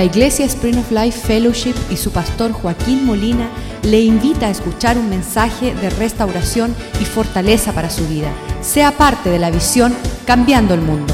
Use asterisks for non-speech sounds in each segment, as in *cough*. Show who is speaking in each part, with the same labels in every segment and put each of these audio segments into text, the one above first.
Speaker 1: La Iglesia Spring of Life Fellowship y su pastor Joaquín Molina le invita a escuchar un mensaje de restauración y fortaleza para su vida. Sea parte de la visión Cambiando el Mundo.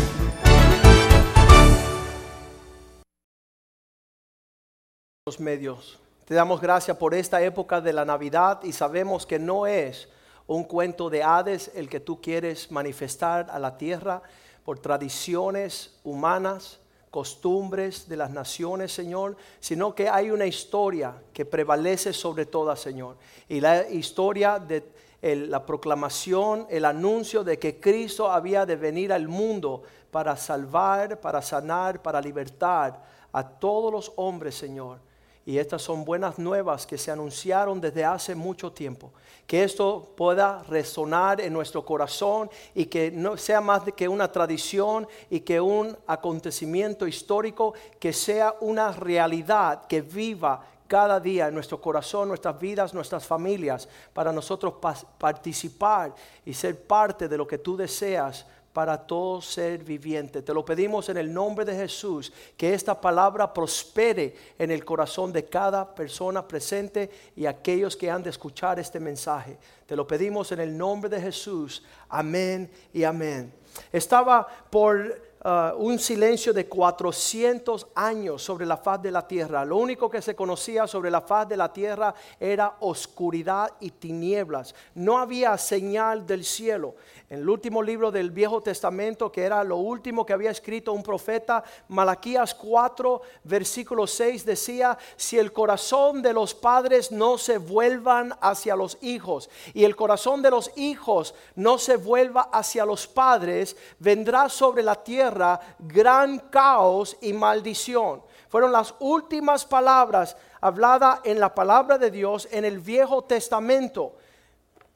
Speaker 2: Los medios. Te damos gracias por esta época de la Navidad y sabemos que no es un cuento de Hades el que tú quieres manifestar a la tierra por tradiciones humanas costumbres de las naciones, Señor, sino que hay una historia que prevalece sobre todas, Señor. Y la historia de la proclamación, el anuncio de que Cristo había de venir al mundo para salvar, para sanar, para libertar a todos los hombres, Señor. Y estas son buenas nuevas que se anunciaron desde hace mucho tiempo. Que esto pueda resonar en nuestro corazón y que no sea más que una tradición y que un acontecimiento histórico, que sea una realidad que viva cada día en nuestro corazón, nuestras vidas, nuestras familias, para nosotros participar y ser parte de lo que tú deseas para todo ser viviente. Te lo pedimos en el nombre de Jesús, que esta palabra prospere en el corazón de cada persona presente y aquellos que han de escuchar este mensaje. Te lo pedimos en el nombre de Jesús. Amén y amén. Estaba por Uh, un silencio de 400 años sobre la faz de la tierra. Lo único que se conocía sobre la faz de la tierra era oscuridad y tinieblas. No había señal del cielo. En el último libro del Viejo Testamento, que era lo último que había escrito un profeta, Malaquías 4, versículo 6 decía, si el corazón de los padres no se vuelvan hacia los hijos y el corazón de los hijos no se vuelva hacia los padres, vendrá sobre la tierra gran caos y maldición. Fueron las últimas palabras habladas en la palabra de Dios en el Viejo Testamento.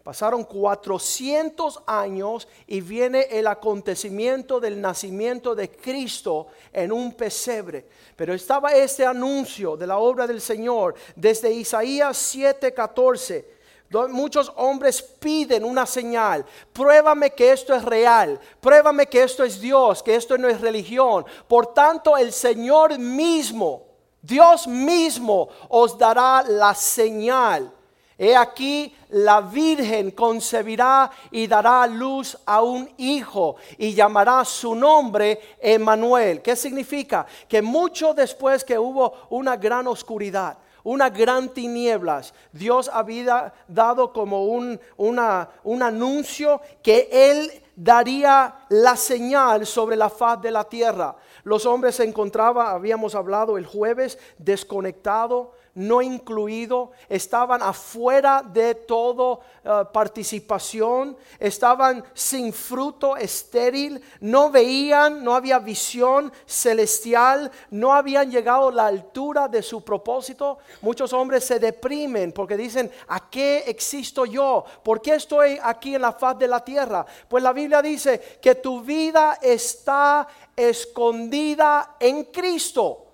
Speaker 2: Pasaron 400 años y viene el acontecimiento del nacimiento de Cristo en un pesebre. Pero estaba este anuncio de la obra del Señor desde Isaías 7:14 Muchos hombres piden una señal. Pruébame que esto es real. Pruébame que esto es Dios, que esto no es religión. Por tanto, el Señor mismo, Dios mismo, os dará la señal. He aquí la Virgen concebirá y dará luz a un hijo y llamará su nombre Emanuel. ¿Qué significa? Que mucho después que hubo una gran oscuridad, una gran tinieblas. Dios había dado como un, un anuncio que Él daría la señal sobre la faz de la tierra. Los hombres se encontraban, habíamos hablado el jueves, desconectados no incluido, estaban afuera de toda eh, participación, estaban sin fruto estéril, no veían, no había visión celestial, no habían llegado a la altura de su propósito. Muchos hombres se deprimen porque dicen, ¿a qué existo yo? ¿Por qué estoy aquí en la faz de la tierra? Pues la Biblia dice que tu vida está escondida en Cristo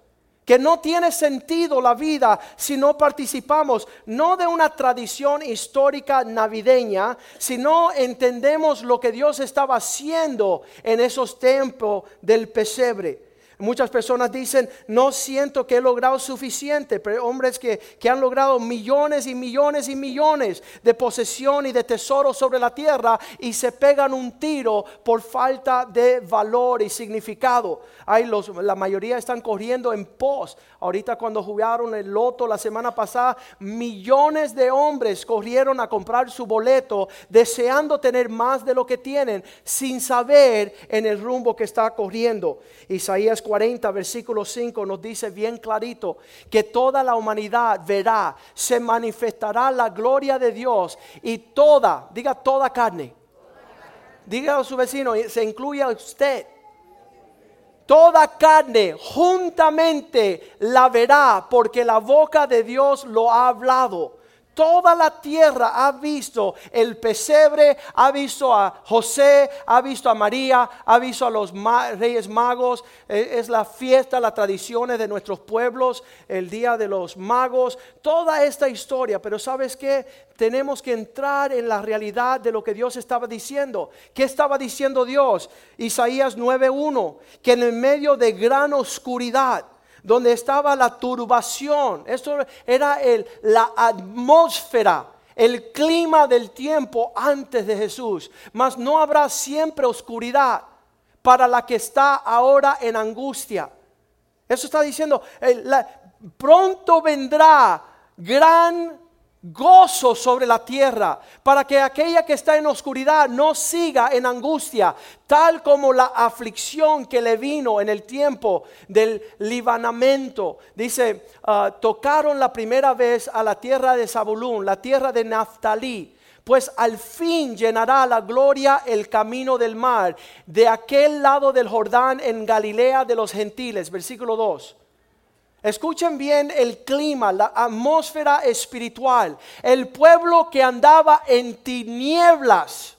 Speaker 2: que no tiene sentido la vida si no participamos, no de una tradición histórica navideña, sino entendemos lo que Dios estaba haciendo en esos tiempos del pesebre. Muchas personas dicen, no siento que he logrado suficiente, pero hombres que, que, han logrado millones y millones y millones de posesión y de tesoros sobre la tierra y se pegan un tiro por falta de valor y significado. Hay los, la mayoría están corriendo en pos. Ahorita cuando jugaron el loto la semana pasada, millones de hombres corrieron a comprar su boleto deseando tener más de lo que tienen sin saber en el rumbo que está corriendo. Isaías 40, versículo 5 nos dice bien clarito que toda la humanidad verá, se manifestará la gloria de Dios y toda, diga toda carne. Diga a su vecino, se incluye a usted. Toda carne juntamente la verá porque la boca de Dios lo ha hablado. Toda la tierra ha visto el pesebre, ha visto a José, ha visto a María, ha visto a los reyes magos. Eh, es la fiesta, las tradiciones de nuestros pueblos, el día de los magos, toda esta historia. Pero ¿sabes qué? Tenemos que entrar en la realidad de lo que Dios estaba diciendo. ¿Qué estaba diciendo Dios? Isaías 9.1, que en el medio de gran oscuridad donde estaba la turbación. Esto era el, la atmósfera, el clima del tiempo antes de Jesús. Mas no habrá siempre oscuridad para la que está ahora en angustia. Eso está diciendo, pronto vendrá gran gozo sobre la tierra, para que aquella que está en oscuridad no siga en angustia, tal como la aflicción que le vino en el tiempo del libanamento. Dice, ah, tocaron la primera vez a la tierra de Zabulún, la tierra de Naftalí. Pues al fin llenará la gloria el camino del mar, de aquel lado del Jordán en Galilea de los gentiles. Versículo 2. Escuchen bien el clima, la atmósfera espiritual. El pueblo que andaba en tinieblas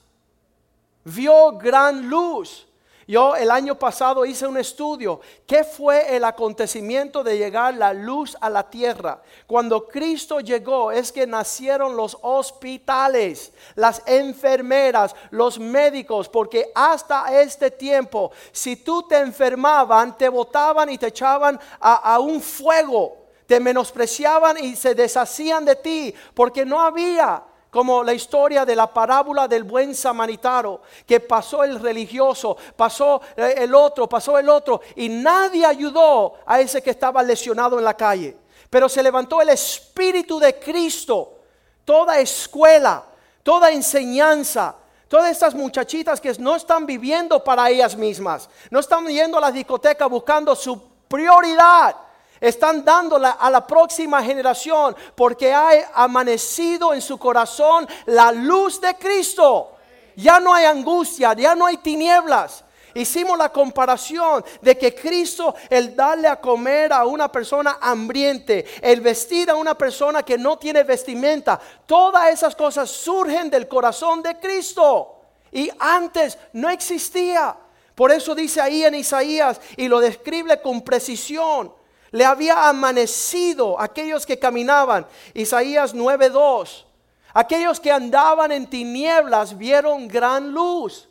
Speaker 2: vio gran luz. Yo el año pasado hice un estudio. ¿Qué fue el acontecimiento de llegar la luz a la tierra? Cuando Cristo llegó es que nacieron los hospitales, las enfermeras, los médicos, porque hasta este tiempo, si tú te enfermaban, te botaban y te echaban a, a un fuego, te menospreciaban y se deshacían de ti, porque no había como la historia de la parábola del buen samaritano, que pasó el religioso, pasó eh, el otro, pasó el otro, y nadie ayudó a ese que estaba lesionado en la calle. Pero se levantó el Espíritu de Cristo, toda escuela, toda enseñanza, Todas estas muchachitas que no están viviendo para ellas mismas, no están yendo a la discoteca buscando su prioridad, están dándola a la próxima generación porque ha amanecido en su corazón la luz de Cristo. Ya no hay angustia, ya no hay tinieblas. Hicimos la comparación de que Cristo, el darle a comer a una persona hambriente, el vestir a una persona que no tiene vestimenta, todas esas cosas surgen del corazón de Cristo. Y antes no existía. Por eso dice ahí en Isaías y lo describe con precisión. Le había amanecido aquellos que caminaban. Isaías 9:2. Aquellos que andaban en tinieblas vieron gran luz.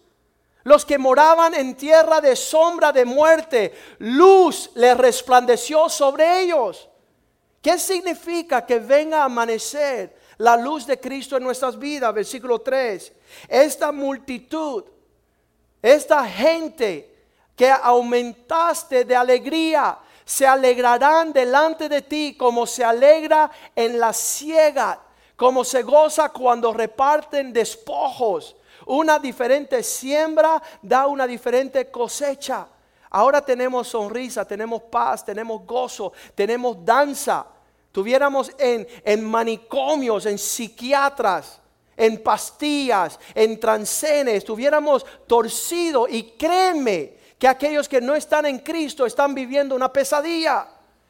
Speaker 2: Los que moraban en tierra de sombra de muerte, luz le resplandeció sobre ellos. ¿Qué significa que venga a amanecer la luz de Cristo en nuestras vidas? Versículo 3. Esta multitud, esta gente que aumentaste de alegría, se alegrarán delante de ti como se alegra en la ciega, como se goza cuando reparten despojos. Una diferente siembra da una diferente cosecha. Ahora tenemos sonrisa, tenemos paz, tenemos gozo, tenemos danza. Tuviéramos en, en manicomios, en psiquiatras, en pastillas, en transenes, tuviéramos torcido y créeme, que aquellos que no están en Cristo están viviendo una pesadilla.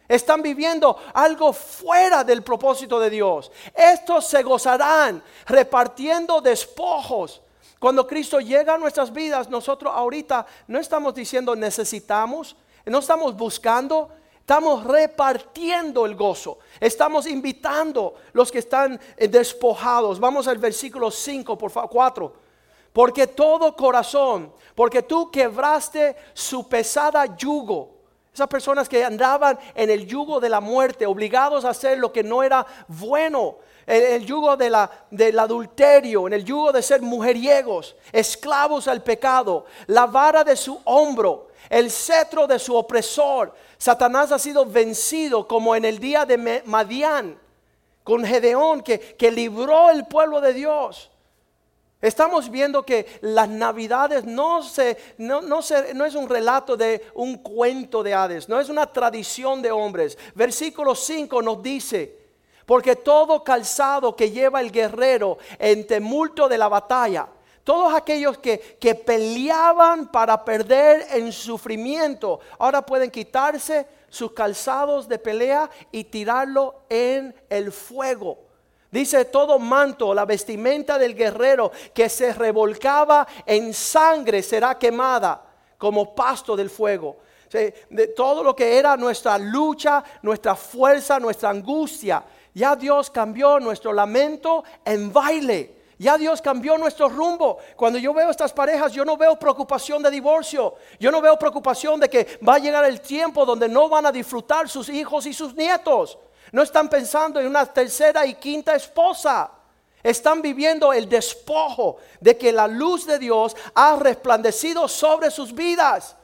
Speaker 2: Están viviendo algo fuera del propósito de Dios. Estos se gozarán repartiendo despojos. Cuando Cristo llega a nuestras vidas, nosotros ahorita no estamos diciendo necesitamos, no estamos buscando, estamos repartiendo el gozo. Estamos invitando los que están despojados. Vamos al versículo 5, por favor, 4 porque todo corazón, porque tú quebraste su pesada yugo. Esas personas que andaban en el yugo de la muerte, obligados a hacer lo que no era bueno, el, yugo de la, del adulterio, en el yugo de ser mujeriegos, esclavos al pecado, la vara de su hombro, el cetro de su opresor. Satanás ha sido vencido como en el día de Madián, con Gedeón, que, que libró el pueblo de Dios. Estamos viendo que las navidades no, se, no, es un relato de un cuento de Hades, no es una tradición de hombres. Versículo 5 nos dice, porque todo calzado que lleva el guerrero en tumulto de la batalla, todos aquellos que, que peleaban para perder en sufrimiento, ahora pueden quitarse sus calzados de pelea y tirarlo en el fuego. Dice todo manto, la vestimenta del guerrero que se revolcaba en sangre será quemada como pasto del fuego. De todo lo que era nuestra lucha, nuestra fuerza, nuestra angustia. Ya Dios cambió nuestro lamento en baile. Ya Dios cambió nuestro rumbo. Cuando yo veo estas parejas, yo no veo preocupación de divorcio. Yo no veo preocupación de que va a llegar el tiempo donde no van a disfrutar sus hijos y sus nietos. No están pensando en una tercera y quinta esposa. Están viviendo el despojo de que la luz de Dios ha resplandecido sobre sus vidas.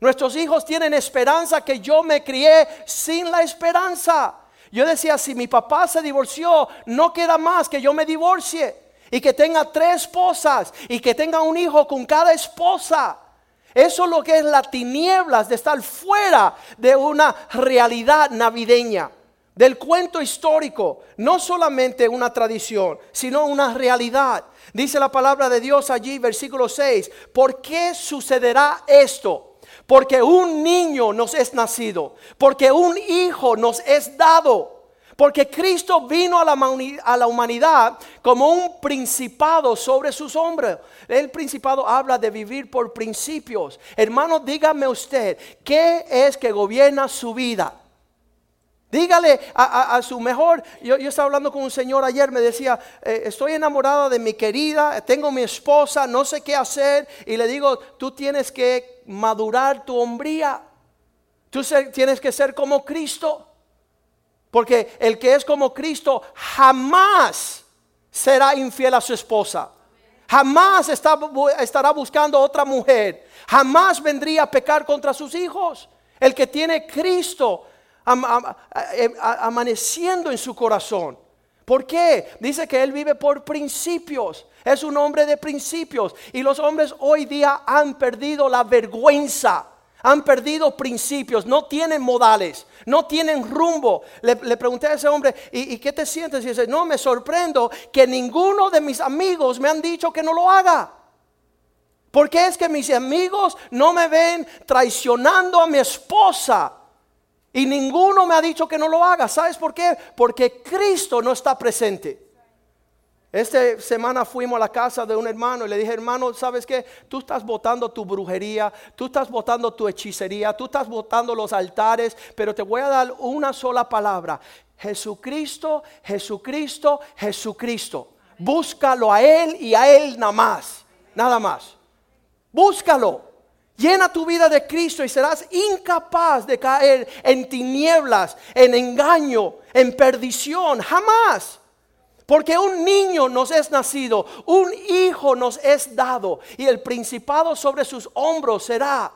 Speaker 2: Nuestros hijos tienen esperanza que yo me crié sin la esperanza. Yo decía, si mi papá se divorció, no queda más que yo me divorcie y que tenga tres esposas y que tenga un hijo con cada esposa. Eso es lo que es la tinieblas de estar fuera de una realidad navideña, del cuento histórico, no solamente una tradición, sino una realidad. Dice la palabra de Dios allí, versículo 6, ¿por qué sucederá esto? Porque un niño nos es nacido, porque un hijo nos es dado porque Cristo vino a la, humanidad como un principado sobre sus hombres. El principado habla de vivir por principios. Hermano, dígame usted, ¿qué es que gobierna su vida? Dígale a, su mejor, yo, estaba hablando con un señor ayer, me decía, eh, estoy enamorada de mi querida, tengo mi esposa, no sé qué hacer, y le digo, tú tienes que madurar tu hombría, tú tienes que ser como Cristo. Porque el que es como Cristo jamás será infiel a su esposa. Jamás estará buscando otra mujer. Jamás vendría a pecar contra sus hijos. El que tiene Cristo amaneciendo en su corazón. ¿Por qué? Dice que él vive por principios. Es un hombre de principios. Y los hombres hoy día han perdido la vergüenza han perdido principios, no tienen modales, no tienen rumbo. Le, pregunté a ese hombre, ¿y, qué te sientes? Y dice, no, me sorprendo que ninguno de mis amigos me han dicho que no lo haga. ¿Por qué es que mis amigos no me ven traicionando a mi esposa? Y ninguno me ha dicho que no lo haga. ¿Sabes por qué? Porque Cristo no está presente. Esta semana fuimos a la casa de un hermano y le dije, hermano, ¿sabes qué? Tú estás botando tu brujería, tú estás botando tu hechicería, tú estás botando los altares, pero te voy a dar una sola palabra. Jesucristo, Jesucristo, Jesucristo. Búscalo a Él y a Él nada más, nada más. Búscalo. Llena tu vida de Cristo y serás incapaz de caer en tinieblas, en engaño, en perdición. Jamás. Porque un niño nos es nacido, un hijo nos es dado y el principado sobre sus hombros será.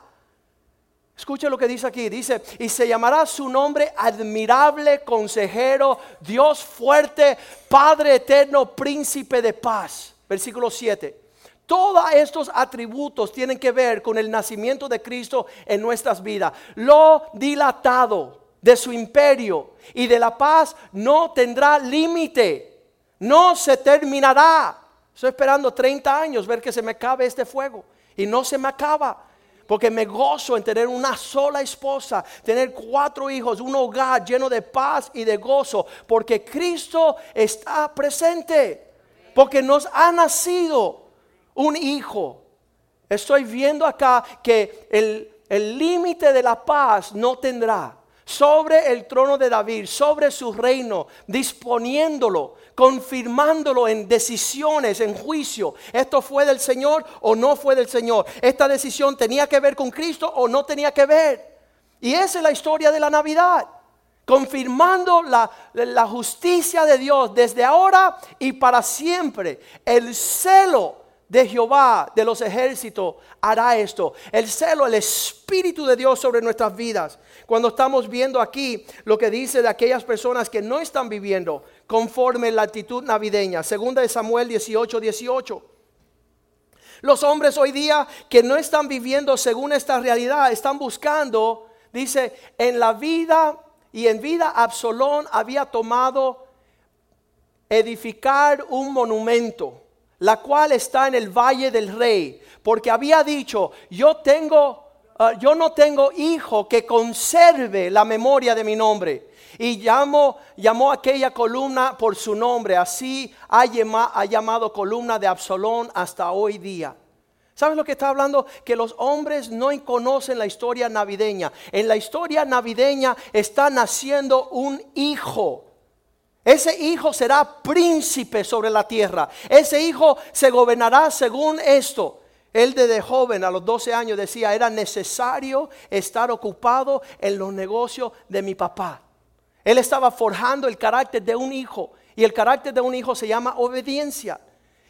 Speaker 2: Escuche lo que dice aquí, dice, y se llamará su nombre admirable, consejero, Dios fuerte, Padre eterno, príncipe de paz. Versículo 7. Todos estos atributos tienen que ver con el nacimiento de Cristo en nuestras vidas. Lo dilatado de su imperio y de la paz no tendrá límite no se terminará. Estoy esperando 30 años ver que se me acabe este fuego. Y no se me acaba. Porque me gozo en tener una sola esposa, tener cuatro hijos, un hogar lleno de paz y de gozo. Porque Cristo está presente. Porque nos ha nacido un hijo. Estoy viendo acá que el límite de la paz no tendrá sobre el trono de David, sobre su reino, disponiéndolo, confirmándolo en decisiones, en juicio. ¿Esto fue del Señor o no fue del Señor? ¿Esta decisión tenía que ver con Cristo o no tenía que ver? Y esa es la historia de la Navidad. Confirmando la, la justicia de Dios desde ahora y para siempre. El celo de Jehová de los ejércitos hará esto. El celo, el Espíritu de Dios sobre nuestras vidas. Cuando estamos viendo aquí lo que dice de aquellas personas que no están viviendo conforme la actitud navideña. Segunda de Samuel 18, 18. Los hombres hoy día que no están viviendo según esta realidad, están buscando, dice, en la vida y en vida Absalón había tomado edificar un monumento la cual está en el valle del rey, porque había dicho, yo tengo, ah, yo no tengo hijo que conserve la memoria de mi nombre. Y llamó, llamó aquella columna por su nombre, así ha, ha llamado columna de Absalón hasta hoy día. ¿Sabes lo que está hablando? Que los hombres no conocen la historia navideña. En la historia navideña está naciendo un hijo Ese hijo será príncipe sobre la tierra. Ese hijo se gobernará según esto. Él desde joven, a los 12 años, decía, era necesario estar ocupado en los negocios de mi papá. Él estaba forjando el carácter de un hijo. Y el carácter de un hijo se llama obediencia.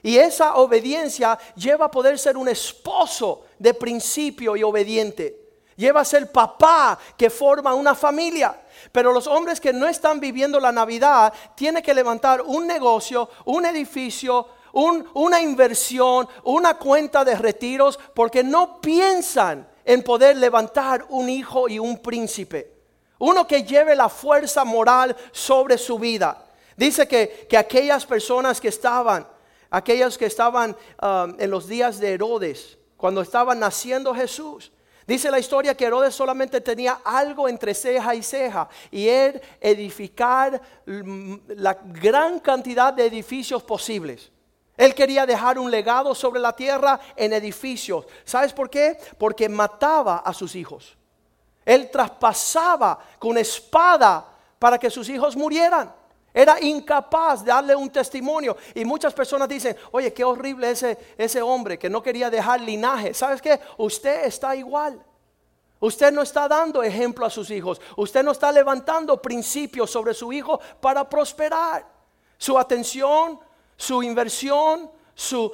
Speaker 2: Y esa obediencia lleva a poder ser un esposo de principio y obediente. Lleva ser papá que forma una familia. Pero los hombres que no están viviendo la Navidad tienen que levantar un negocio, un edificio, una inversión, una cuenta de retiros, porque no piensan en poder levantar un hijo y un príncipe. Uno que lleve la fuerza moral sobre su vida. Dice que, aquellas personas que estaban, aquellas que estaban um, en los días de Herodes, cuando estaba naciendo Jesús, Dice la historia que Herodes solamente tenía algo entre ceja y ceja y él edificar la gran cantidad de edificios posibles. Él quería dejar un legado sobre la tierra en edificios. ¿Sabes por qué? Porque mataba a sus hijos. Él traspasaba con espada para que sus hijos murieran. Era incapaz de darle un testimonio. Y muchas personas dicen, oye, qué horrible ese, ese hombre que no quería dejar linaje. ¿Sabes qué? Usted está igual. Usted no está dando ejemplo a sus hijos. Usted no está levantando principios sobre su hijo para prosperar. Su atención, su inversión, su,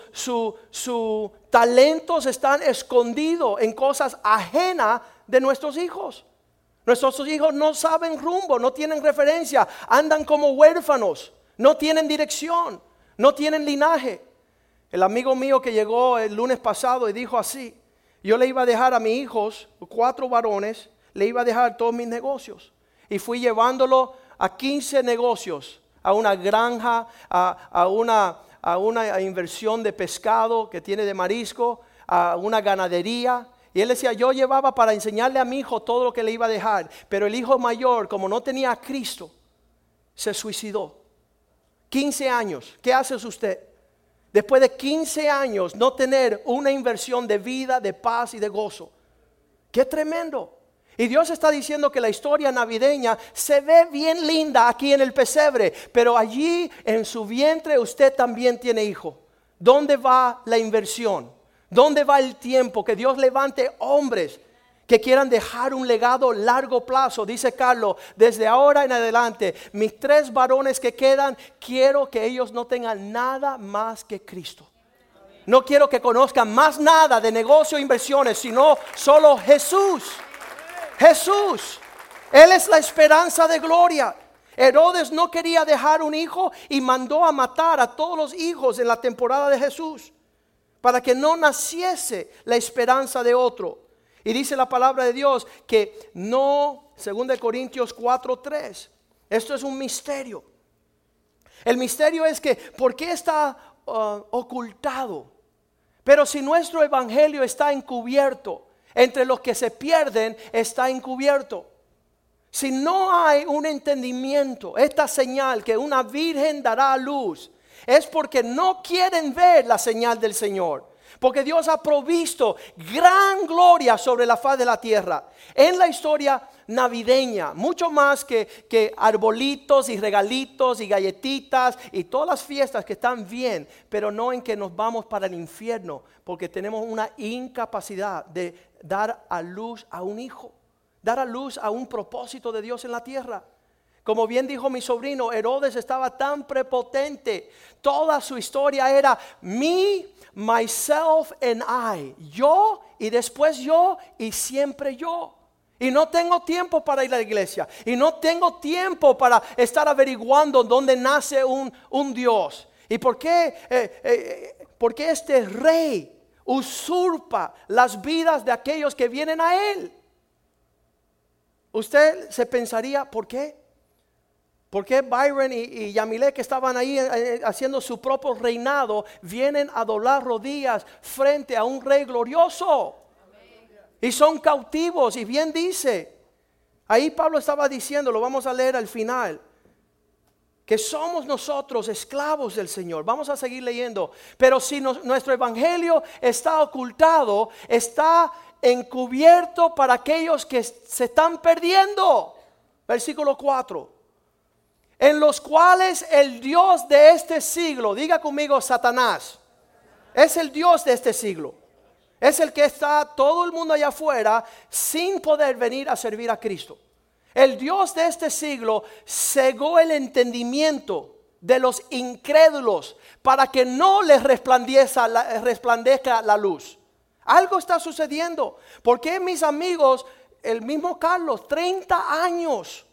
Speaker 2: su, talentos están escondidos en cosas ajenas de nuestros hijos. Nuestros hijos no saben rumbo, no tienen referencia, andan como huérfanos, no tienen dirección, no tienen linaje. El amigo mío que llegó el lunes pasado y dijo así, yo le iba a dejar a mis hijos, cuatro varones, le iba a dejar todos mis negocios. Y fui llevándolo a 15 negocios, a una granja, a, a una inversión de pescado que tiene de marisco, a una ganadería. Y él decía, yo llevaba para enseñarle a mi hijo todo lo que le iba a dejar, pero el hijo mayor, como no tenía a Cristo, se suicidó. 15 años, ¿qué hace usted? Después de 15 años no tener una inversión de vida, de paz y de gozo. Qué tremendo. Y Dios está diciendo que la historia navideña se ve bien linda aquí en el pesebre, pero allí en su vientre usted también tiene hijo. ¿Dónde va la inversión? ¿Dónde va el tiempo? Que Dios levante hombres que quieran dejar un legado largo plazo. Dice Carlos, desde ahora en adelante, mis tres varones que quedan, quiero que ellos no tengan nada más que Cristo. No quiero que conozcan más nada de negocio e inversiones, sino solo Jesús. Jesús. Él es la esperanza de gloria. Herodes no quería dejar un hijo y mandó a matar a todos los hijos en la temporada de Jesús para que no naciese la esperanza de otro. Y dice la palabra de Dios que no, según de Corintios 4:3, esto es un misterio. El misterio es que, ¿por qué está uh, ocultado? Pero si nuestro evangelio está encubierto, entre los que se pierden está encubierto. Si no hay un entendimiento, esta señal que una virgen dará a luz, es porque no quieren ver la señal del Señor. Porque Dios ha provisto gran gloria sobre la faz de la tierra. En la historia navideña, mucho más que, que, arbolitos y regalitos y galletitas y todas las fiestas que están bien, pero no en que nos vamos para el infierno, porque tenemos una incapacidad de dar a luz a un hijo, dar a luz a un propósito de Dios en la tierra. Como bien dijo mi sobrino, Herodes estaba tan prepotente. Toda su historia era me, myself and I. Yo y después yo y siempre yo. Y no tengo tiempo para ir a la iglesia. Y no tengo tiempo para estar averiguando dónde nace un, Dios. ¿Y por qué, eh, eh, por qué este rey usurpa las vidas de aquellos que vienen a él? Usted se pensaría, ¿por qué? ¿Por qué Byron y, Yamile que estaban ahí eh, eh, haciendo su propio reinado vienen a doblar rodillas frente a un rey glorioso? Y son cautivos y bien dice, ahí Pablo estaba diciendo, lo vamos a leer al final, que somos nosotros esclavos del Señor. Vamos a seguir leyendo, pero si nuestro evangelio está ocultado, está encubierto para aquellos que se están perdiendo. Versículo 4. En los cuales el Dios de este siglo, diga conmigo Satanás, es el Dios de este siglo. Es el que está todo el mundo allá afuera sin poder venir a servir a Cristo. El Dios de este siglo cegó el entendimiento de los incrédulos para que no les resplandezca la, resplandezca la luz. Algo está sucediendo. Porque mis amigos, el mismo Carlos, 30 años,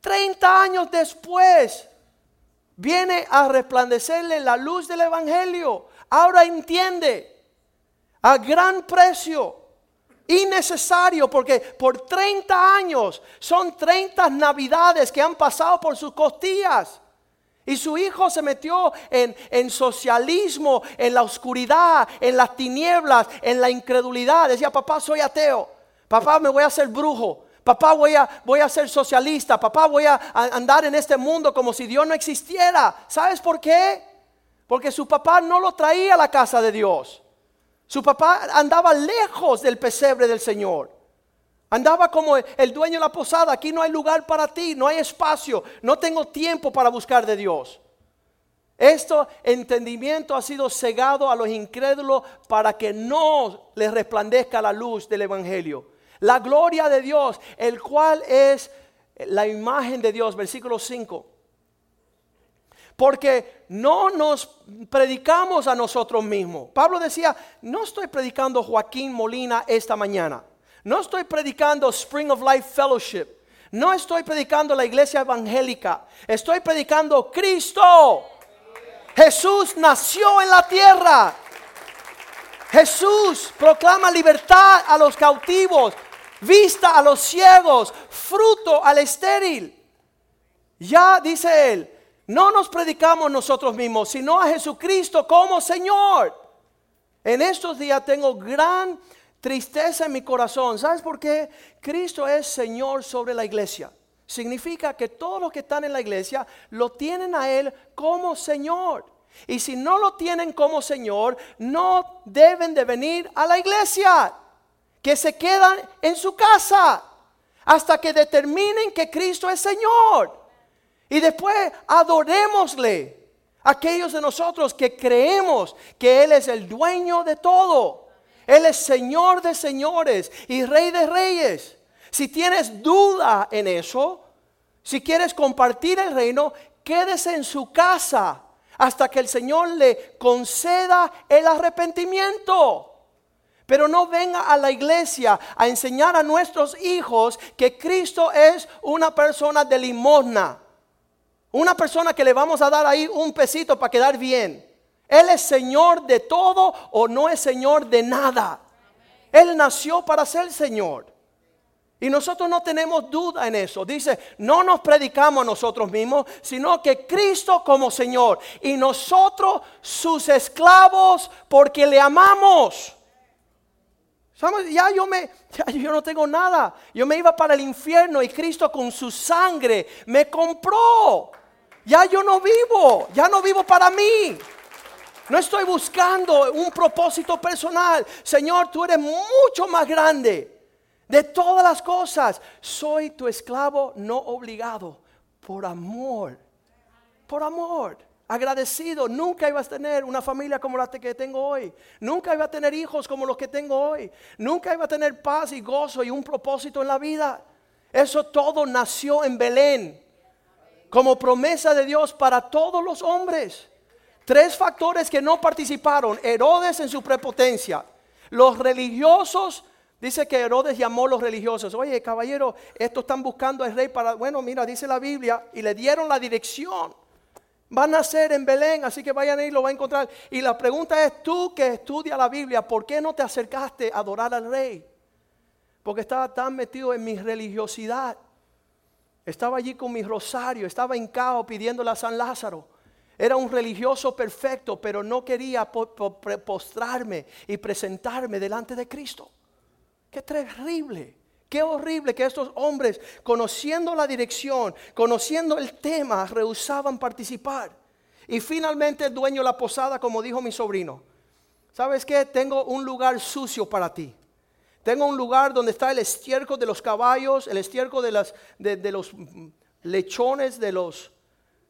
Speaker 2: 30 años después, viene a resplandecerle la luz del Evangelio. Ahora entiende, a gran precio, innecesario, porque por 30 años son 30 navidades que han pasado por sus costillas. Y su hijo se metió en, en, socialismo, en la oscuridad, en las tinieblas, en la incredulidad. Decía, papá, soy ateo. Papá, me voy a hacer brujo. Papá, voy a, voy a ser socialista. Papá, voy a andar en este mundo como si Dios no existiera. ¿Sabes por qué? Porque su papá no lo traía a la casa de Dios. Su papá andaba lejos del pesebre del Señor. Andaba como el dueño de la posada, aquí no hay lugar para ti, no hay espacio, no tengo tiempo para buscar de Dios. Este entendimiento ha sido cegado a los incrédulos para que no les resplandezca la luz del Evangelio. La gloria de Dios, el cual es la imagen de Dios, versículo 5 porque no nos predicamos a nosotros mismos. Pablo decía, no estoy predicando Joaquín Molina esta mañana, no estoy predicando Spring of Life Fellowship, no estoy predicando la iglesia evangélica, estoy predicando Cristo. Jesús nació en la tierra. Jesús proclama libertad a los cautivos, vista a los ciegos, fruto al estéril. Ya dice él, no nos predicamos nosotros mismos, sino a Jesucristo como Señor. En estos días tengo gran tristeza en mi corazón. ¿Sabes por qué? Cristo es Señor sobre la iglesia. Significa que todos los que están en la iglesia lo tienen a Él como Señor. Y si no lo tienen como Señor, no deben de venir a la iglesia. Que se quedan en su casa hasta que determinen que Cristo es Señor. Y después adorémosle. Aquellos de nosotros que creemos que Él es el dueño de todo. Él es Señor de señores y Rey de reyes. Si tienes duda en eso, si quieres compartir el reino, quédese en su casa hasta que el Señor le conceda el arrepentimiento. Pero no venga a la iglesia a enseñar a nuestros hijos que Cristo es una persona de limosna una persona que le vamos a dar ahí un pesito para quedar bien. Él es Señor de todo o no es Señor de nada. Él nació para ser Señor. Y nosotros no tenemos duda en eso. Dice, no nos predicamos a nosotros mismos, sino que Cristo como Señor. Y nosotros sus esclavos porque le amamos. Ya yo me, *laughs* ya yo no tengo nada. Yo me iba para el infierno y Cristo con su sangre me compró. Ya yo no vivo, ya no vivo para mí. No estoy buscando un propósito personal. Señor, tú eres mucho más grande de todas las cosas. Soy tu esclavo no obligado por amor. Por amor. Agradecido. Nunca ibas a tener una familia como la que tengo hoy. Nunca iba a tener hijos como los que tengo hoy. Nunca iba a tener paz y gozo y un propósito en la vida. Eso todo nació en Belén como promesa de Dios para todos los hombres. Tres factores que no participaron. Herodes en su prepotencia. Los religiosos, dice que Herodes llamó a los religiosos. Oye, caballero, estos están buscando al rey para... Bueno, mira, dice la Biblia. Y le dieron la dirección. Van a ser en Belén, así que vayan ahí, lo va a encontrar. Y la pregunta es, tú que estudias la Biblia, ¿por qué no te acercaste a adorar al rey? Porque estaba tan metido en mi religiosidad. Estaba allí con mi rosario, estaba hincado pidiéndole a San Lázaro. Era un religioso perfecto, pero no quería postrarme y presentarme delante de Cristo. Qué terrible, qué horrible que estos hombres, conociendo la dirección, conociendo el tema, rehusaban participar. Y finalmente el dueño de la posada, como dijo mi sobrino, ¿sabes qué? Tengo un lugar sucio para ti. Tengo un lugar donde está el estiércol de los caballos, el estiércol de, las, de, los lechones de los,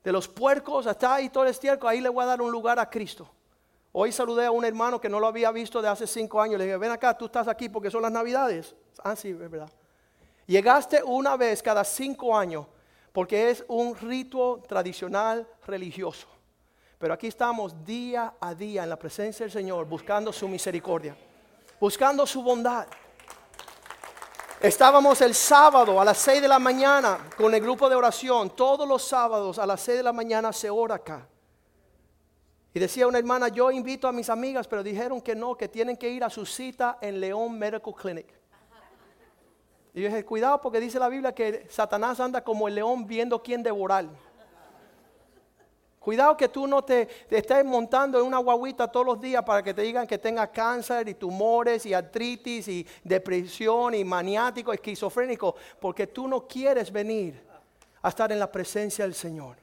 Speaker 2: de los puercos, hasta ahí todo el estiércol, ahí le voy a dar un lugar a Cristo. Hoy saludé a un hermano que no lo había visto de hace cinco años. Le dije, ven acá, tú estás aquí porque son las navidades. Ah, sí, es verdad. Llegaste una vez cada cinco años porque es un rito tradicional religioso. Pero aquí estamos día a día en la presencia del Señor buscando su misericordia, buscando su bondad. Estábamos el sábado a las 6 de la mañana con el grupo de oración. Todos los sábados a las 6 de la mañana se ora acá. Y decía una hermana, yo invito a mis amigas, pero dijeron que no, que tienen que ir a su cita en León Medical Clinic. Y yo dije, cuidado porque dice la Biblia que Satanás anda como el león viendo quién devorar. Cuidado que tú no te, estés montando en una guaguita todos los días para que te digan que tengas cáncer y tumores y artritis y depresión y maniático, esquizofrénico, porque tú no quieres venir a estar en la presencia del Señor.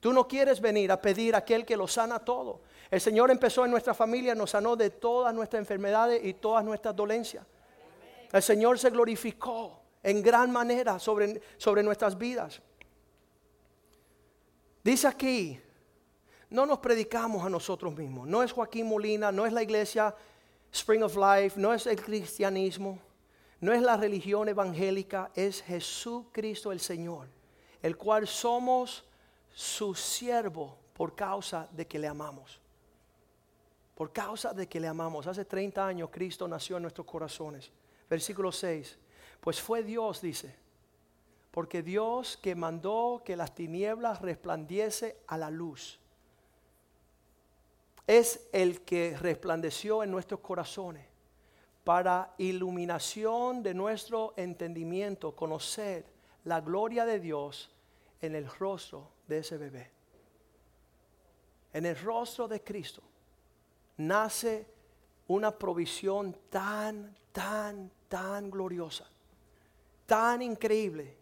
Speaker 2: Tú no quieres venir a pedir a aquel que lo sana todo. El Señor empezó en nuestra familia, nos sanó de todas nuestras enfermedades y todas nuestras dolencias. El Señor se glorificó en gran manera sobre, sobre nuestras vidas. Dice aquí, no nos predicamos a nosotros mismos. No es Joaquín Molina, no es la iglesia Spring of Life, no es el cristianismo, no es la religión evangélica, es Jesucristo el Señor, el cual somos su siervo por causa de que le amamos. Por causa de que le amamos. Hace 30 años Cristo nació en nuestros corazones. Versículo 6. Pues fue Dios, dice, porque Dios que mandó que las tinieblas resplandiese a la luz, es el que resplandeció en nuestros corazones para iluminación de nuestro entendimiento, conocer la gloria de Dios en el rostro de ese bebé. En el rostro de Cristo nace una provisión tan, tan, tan gloriosa, tan increíble,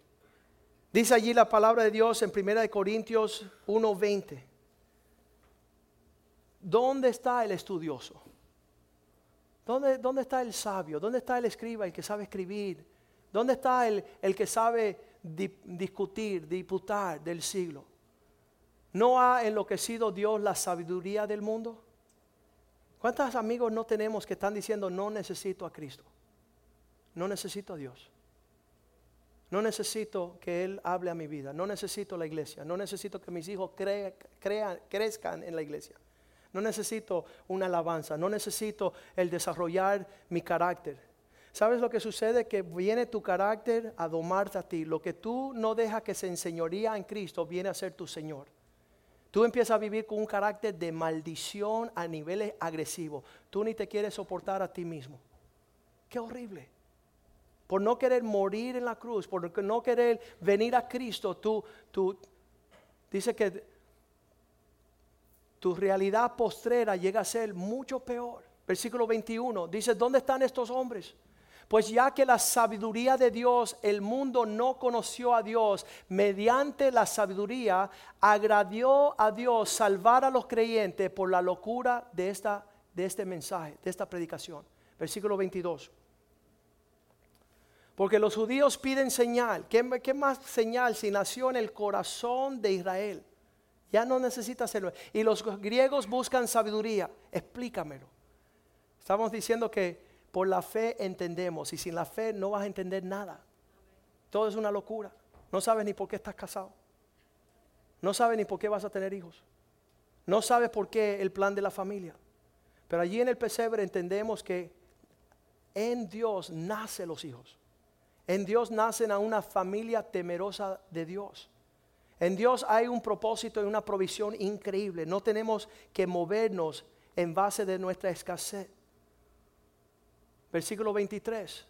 Speaker 2: Dice allí la palabra de Dios en 1 Corintios 1:20. ¿Dónde está el estudioso? ¿Dónde, ¿Dónde, está el sabio? ¿Dónde está el escriba, el que sabe escribir? ¿Dónde está el, el que sabe discutir, disputar del siglo? ¿No ha enloquecido Dios la sabiduría del mundo? ¿Cuántos amigos no tenemos que están diciendo no necesito a Cristo? No necesito a Dios. No necesito que Él hable a mi vida. No necesito la iglesia. No necesito que mis hijos crezcan en la iglesia. No necesito una alabanza. No necesito el desarrollar mi carácter. ¿Sabes lo que sucede? Que viene tu carácter a domarte a ti. Lo que tú no dejas que se enseñoría en Cristo viene a ser tu Señor. Tú empiezas a vivir con un carácter de maldición a niveles agresivos. Tú ni te quieres soportar a ti mismo. Qué horrible por no querer morir en la cruz, por no querer venir a Cristo, tú, tú, dice que tu realidad postrera llega a ser mucho peor. Versículo 21 dice, ¿dónde están estos hombres? Pues ya que la sabiduría de Dios, el mundo no conoció a Dios, mediante la sabiduría agradió a Dios salvar a los creyentes por la locura de, esta, de este mensaje, de esta predicación. Versículo 22. Porque los judíos piden señal. ¿Qué, más señal si nació en el corazón de Israel? Ya no necesita hacerlo. Y los griegos buscan sabiduría. Explícamelo. Estamos diciendo que por la fe entendemos y sin la fe no vas a entender nada. Todo es una locura. No sabes ni por qué estás casado. No sabes ni por qué vas a tener hijos. No sabes por qué el plan de la familia. Pero allí en el pesebre entendemos que en Dios nacen los hijos. En Dios nacen a una familia temerosa de Dios. En Dios hay un propósito y una provisión increíble. No tenemos que movernos en base de nuestra escasez. Versículo 23.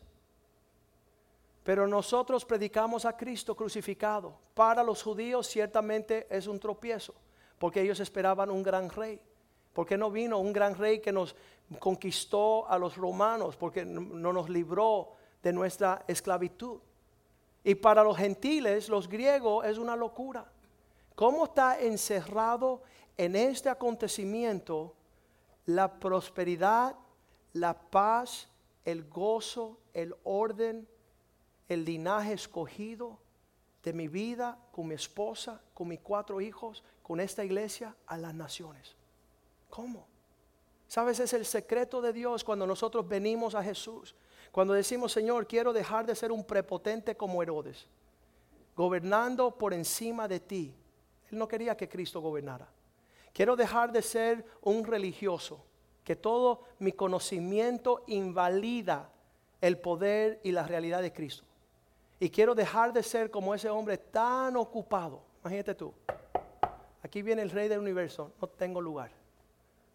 Speaker 2: Pero nosotros predicamos a Cristo crucificado. Para los judíos ciertamente es un tropiezo, porque ellos esperaban un gran rey. Porque no vino un gran rey que nos conquistó a los romanos, porque no nos libró de nuestra esclavitud. Y para los gentiles, los griegos, es una locura. ¿Cómo está encerrado en este acontecimiento la prosperidad, la paz, el gozo, el orden, el linaje escogido de mi vida, con mi esposa, con mis cuatro hijos, con esta iglesia, a las naciones. ¿Cómo? ¿Sabes? Es el secreto de Dios cuando nosotros venimos a Jesús. Cuando decimos, Señor, quiero dejar de ser un prepotente como Herodes, gobernando por encima de ti. Él no quería que Cristo gobernara. Quiero dejar de ser un religioso, que todo mi conocimiento invalida el poder y la realidad de Cristo. Y quiero dejar de ser como ese hombre tan ocupado. Imagínate tú. Aquí viene el rey del universo. No tengo lugar.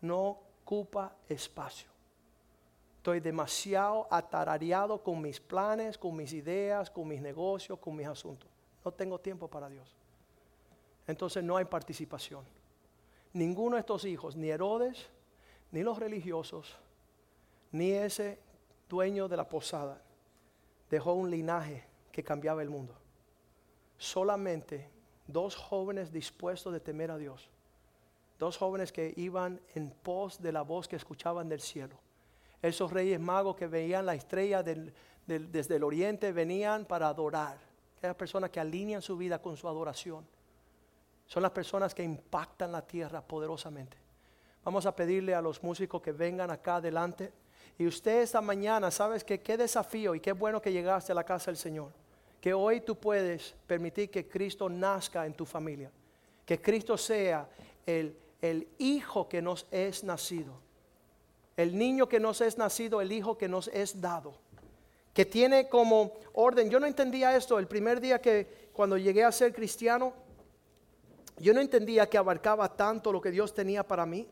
Speaker 2: No ocupa espacio. Estoy demasiado atarareado con mis planes, con mis ideas, con mis negocios, con mis asuntos. No tengo tiempo para Dios. Entonces no hay participación. Ninguno de estos hijos, ni Herodes, ni los religiosos, ni ese dueño de la posada, dejó un linaje que cambiaba el mundo. Solamente dos jóvenes dispuestos de temer a Dios. Dos jóvenes que iban en pos de la voz que escuchaban del cielo. Esos reyes magos que veían la estrella desde el oriente venían para adorar. Aquellas personas que alinean su vida con su adoración. Son las personas que impactan la tierra poderosamente. Vamos a pedirle a los músicos que vengan acá adelante. Y usted esta mañana, ¿sabes que qué desafío y qué bueno que llegaste a la casa del Señor? Que hoy tú puedes permitir que Cristo nazca en tu familia. Que Cristo sea el, el hijo que nos es nacido. El niño que nos es nacido, el hijo que nos es dado. Que tiene como orden. Yo no entendía esto el primer día que cuando llegué a ser cristiano. Yo no entendía que abarcaba tanto lo que Dios tenía para mí.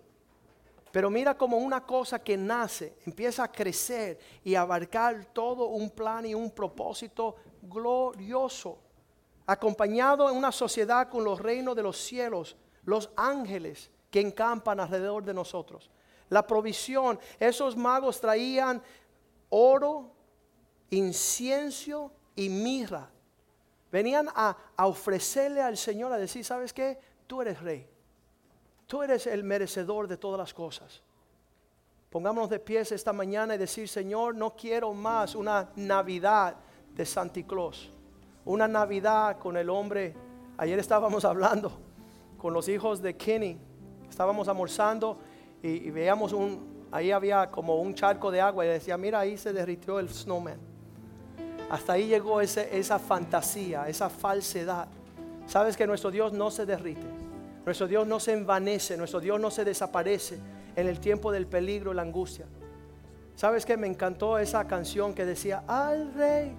Speaker 2: Pero mira como una cosa que nace, empieza a crecer y abarcar todo un plan y un propósito glorioso, acompañado en una sociedad con los reinos de los cielos, los ángeles que encampan alrededor de nosotros. La provisión, esos magos traían oro, incienso y mirra. Venían a, a ofrecerle al Señor, a decir, ¿sabes qué? Tú eres rey. Tú eres el merecedor de todas las cosas. Pongámonos de pies esta mañana y decir, Señor, no quiero más una Navidad de Santa Claus. Una Navidad con el hombre. Ayer estábamos *laughs* hablando con los hijos de Kenny. Estábamos almorzando y, veíamos un, ahí había como un charco de agua y decía, mira, ahí se derritió el snowman. Hasta ahí llegó esa fantasía, esa falsedad. Sabes que nuestro Dios no se derrite. Nuestro Dios no se envanece, nuestro Dios no se desaparece en el tiempo del peligro la angustia. ¿Sabes que me encantó esa canción que decía, al rey?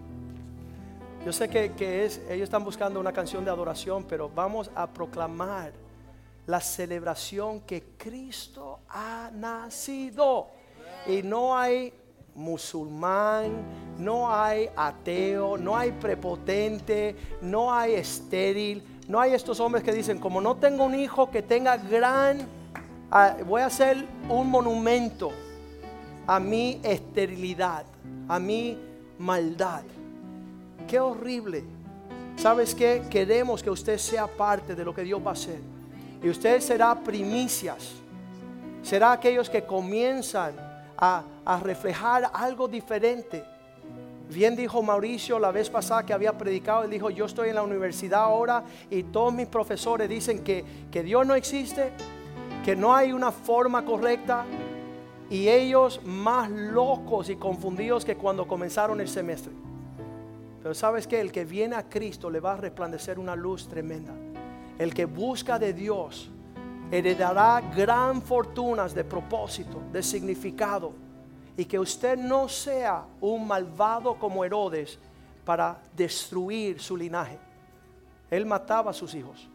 Speaker 2: Yo sé que, que, es, ellos están buscando una canción de adoración, pero vamos a proclamar la celebración que Cristo ha nacido. Y no hay musulmán, no hay ateo, no hay prepotente, no hay estéril, no hay estos hombres que dicen, como no tengo un hijo que tenga gran, ah, voy a hacer un monumento a mi esterilidad, a mi maldad. Qué horrible. ¿Sabes qué? Queremos que usted sea parte de lo que Dios va a hacer. Y usted será primicias. Será aquellos que comienzan a, a reflejar algo diferente Bien dijo Mauricio la vez pasada que había predicado, él dijo, yo estoy en la universidad ahora y todos mis profesores dicen que, que Dios no existe, que no hay una forma correcta y ellos más locos y confundidos que cuando comenzaron el semestre. Pero sabes que el que viene a Cristo le va a resplandecer una luz tremenda. El que busca de Dios heredará gran fortunas de propósito, de significado y que usted no sea un malvado como Herodes para destruir su linaje. Él mataba a sus hijos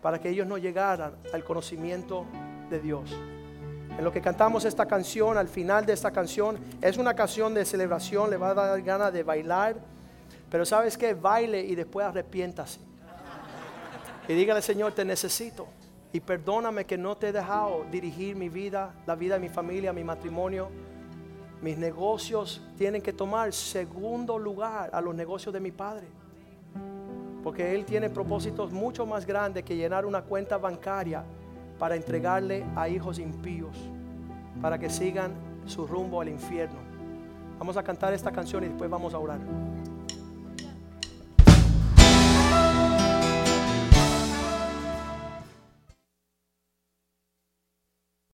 Speaker 2: para que ellos no llegaran al conocimiento de Dios. En lo que cantamos esta canción, al final de esta canción, es una canción de celebración, le va a dar ganas de bailar, pero sabes que baile y después arrepiéntase. Y dígale, Señor, te necesito. Y perdóname que no te he dejado dirigir mi vida, la vida de mi familia, mi matrimonio mis negocios tienen que tomar segundo lugar a los negocios de mi padre. Porque Él tiene propósitos mucho más grandes que llenar una cuenta bancaria para entregarle a hijos impíos, para que sigan su rumbo al infierno. Vamos a cantar esta canción y después vamos a orar.